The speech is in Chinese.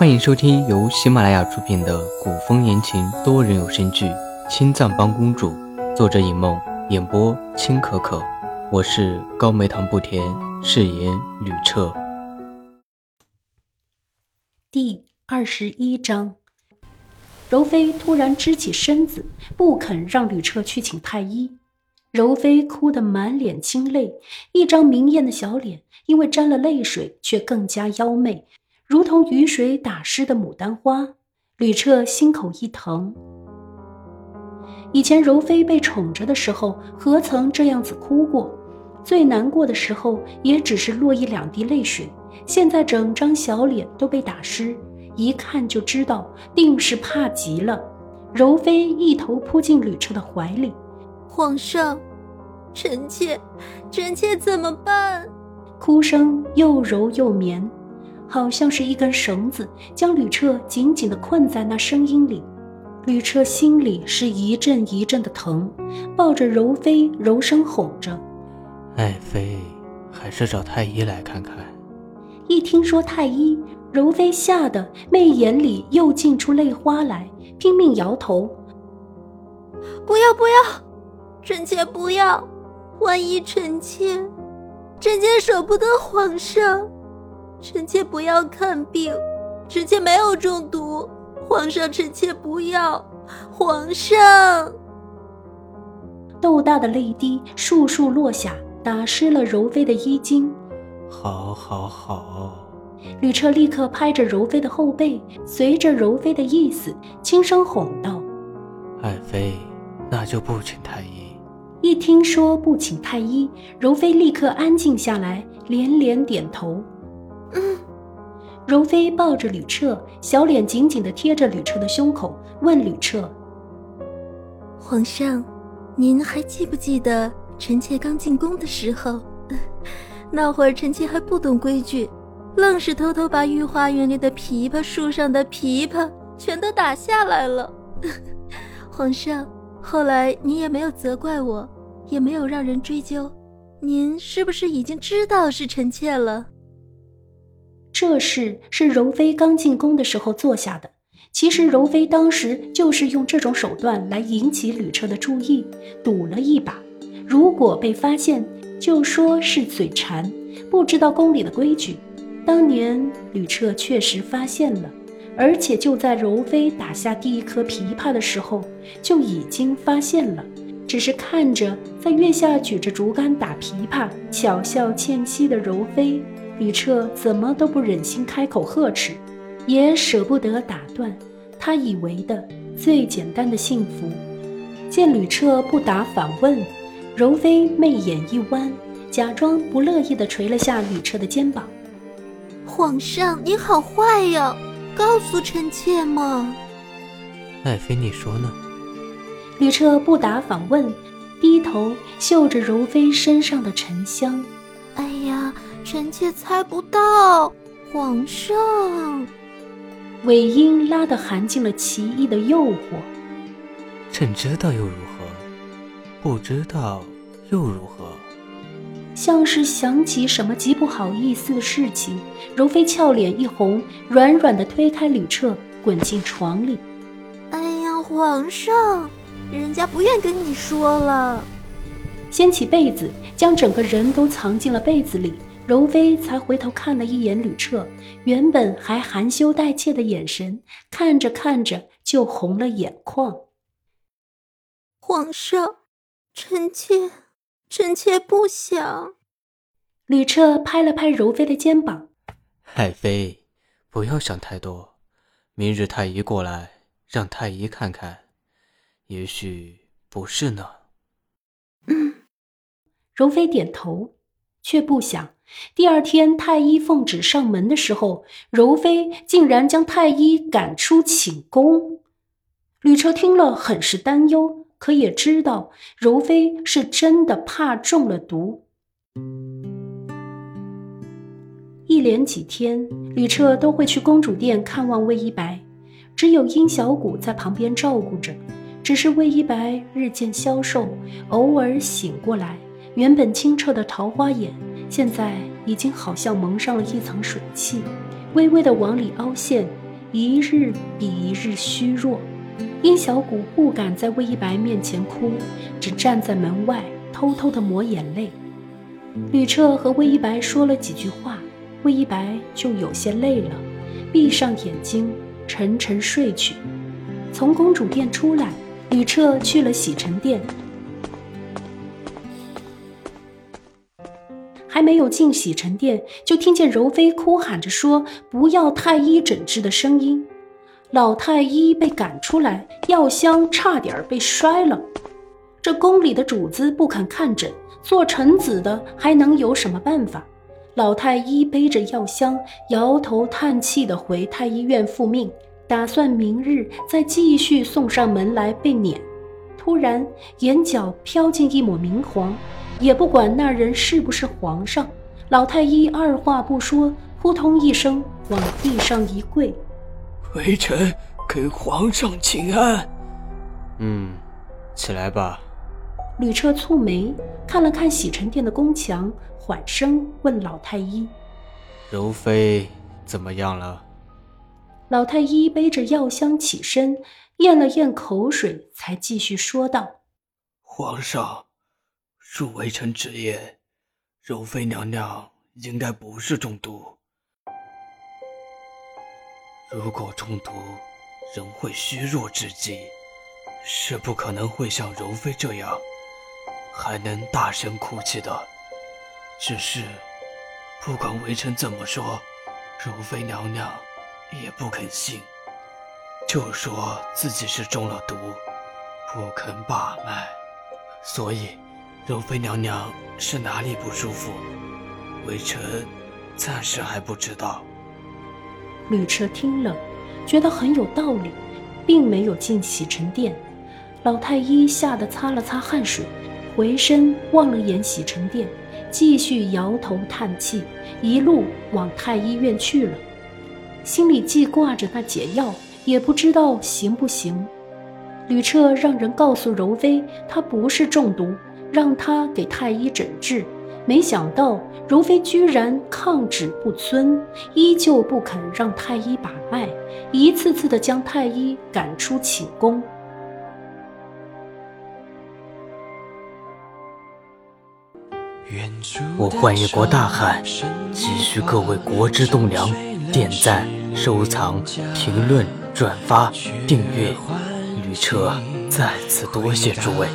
欢迎收听由喜马拉雅出品的古风言情多人有声剧《青藏帮公主》，作者尹梦，演播青可可。我是高梅糖不甜，饰演吕彻。第二十一章，柔妃突然支起身子，不肯让吕彻去请太医。柔妃哭得满脸清泪，一张明艳的小脸因为沾了泪水，却更加妖媚，如同雨水打湿的牡丹花。吕彻心口一疼。以前柔妃被宠着的时候，何曾这样子哭过？最难过的时候，也只是落一两滴泪水。现在整张小脸都被打湿，一看就知道，定是怕极了。柔妃一头扑进吕彻的怀里。皇上，臣妾，臣妾怎么办？哭声又柔又绵，好像是一根绳子将吕彻紧紧地困在那声音里。吕彻心里是一阵一阵的疼，抱着柔妃柔声哄着：“爱妃，还是找太医来看看。”一听说太医，柔妃吓得媚眼里又浸出泪花来，拼命摇头：“不要，不要！”臣妾不要，万一臣妾，臣妾舍不得皇上。臣妾不要看病，臣妾没有中毒。皇上，臣妾不要。皇上，豆大的泪滴簌簌落下，打湿了柔妃的衣襟。好，好，好。吕彻立刻拍着柔妃的后背，随着柔妃的意思，轻声哄道：“爱妃，那就不请太医。”一听说不请太医，柔妃立刻安静下来，连连点头。容。妃抱着吕彻，小脸紧紧地贴着吕彻的胸口，问吕彻：“皇上，您还记不记得臣妾刚进宫的时候？那会儿臣妾还不懂规矩，愣是偷偷把御花园里的枇杷树上的枇杷全都打下来了。皇上。”后来您也没有责怪我，也没有让人追究，您是不是已经知道是臣妾了？这事是柔妃刚进宫的时候做下的。其实柔妃当时就是用这种手段来引起吕彻的注意，赌了一把。如果被发现，就说是嘴馋，不知道宫里的规矩。当年吕彻确实发现了。而且就在柔妃打下第一颗琵琶的时候，就已经发现了。只是看着在月下举着竹竿打琵琶、巧笑倩兮的柔妃，吕彻怎么都不忍心开口呵斥，也舍不得打断他以为的最简单的幸福。见吕彻不答反问，柔妃媚眼一弯，假装不乐意地捶了下吕彻的肩膀：“皇上，你好坏呀！”告诉臣妾嘛，爱妃，你说呢？吕彻不答反问，低头嗅着柔妃身上的沉香。臣妾猜不到，皇上。尾音拉得含进了奇异的诱惑。朕知道又如何？不知道又如何？像是想起什么极不好意思的事情，容妃俏脸一红，软软的推开吕彻，滚进床里。哎呀，皇上，人家不愿跟你说了。掀起被子，将整个人都藏进了被子里，柔妃才回头看了一眼吕彻，原本还含羞带怯的眼神，看着看着就红了眼眶。皇上，臣妾。臣妾不想。吕彻拍了拍柔妃的肩膀：“爱妃，不要想太多。明日太医过来，让太医看看，也许不是呢。”嗯。柔妃点头，却不想第二天太医奉旨上门的时候，柔妃竟然将太医赶出寝宫。吕彻听了，很是担忧。可也知道柔妃是真的怕中了毒。一连几天，吕彻都会去公主殿看望魏一白，只有殷小谷在旁边照顾着。只是魏一白日渐消瘦，偶尔醒过来，原本清澈的桃花眼，现在已经好像蒙上了一层水汽，微微的往里凹陷，一日比一日虚弱。殷小谷不敢在魏一白面前哭，只站在门外偷偷的抹眼泪。吕彻和魏一白说了几句话，魏一白就有些累了，闭上眼睛沉沉睡去。从公主殿出来，吕彻去了洗尘殿。还没有进洗尘殿，就听见柔妃哭喊着说：“不要太医诊治”的声音。老太医被赶出来，药箱差点被摔了。这宫里的主子不肯看诊，做臣子的还能有什么办法？老太医背着药箱，摇头叹气地回太医院复命，打算明日再继续送上门来被撵。突然，眼角飘进一抹明黄，也不管那人是不是皇上，老太医二话不说，扑通一声往地上一跪。微臣给皇上请安。嗯，起来吧。吕彻蹙眉，看了看洗尘殿的宫墙，缓声问老太医：“柔妃怎么样了？”老太医背着药箱起身，咽了咽口水，才继续说道：“皇上，恕微臣直言，柔妃娘娘应该不是中毒。”如果中毒，人会虚弱至极，是不可能会像柔妃这样还能大声哭泣的。只是，不管微臣怎么说，柔妃娘娘也不肯信，就说自己是中了毒，不肯把脉。所以，柔妃娘娘是哪里不舒服，微臣暂时还不知道。吕彻听了，觉得很有道理，并没有进洗尘殿。老太医吓得擦了擦汗水，回身望了眼洗尘殿，继续摇头叹气，一路往太医院去了。心里既挂着那解药，也不知道行不行。吕彻让人告诉柔妃，她不是中毒，让他给太医诊治。没想到容妃居然抗旨不遵，依旧不肯让太医把脉，一次次的将太医赶出寝宫。我幻夜国大汉，急需各位国之栋梁点赞、收藏、评论、转发、订阅。吕彻再次多谢诸位。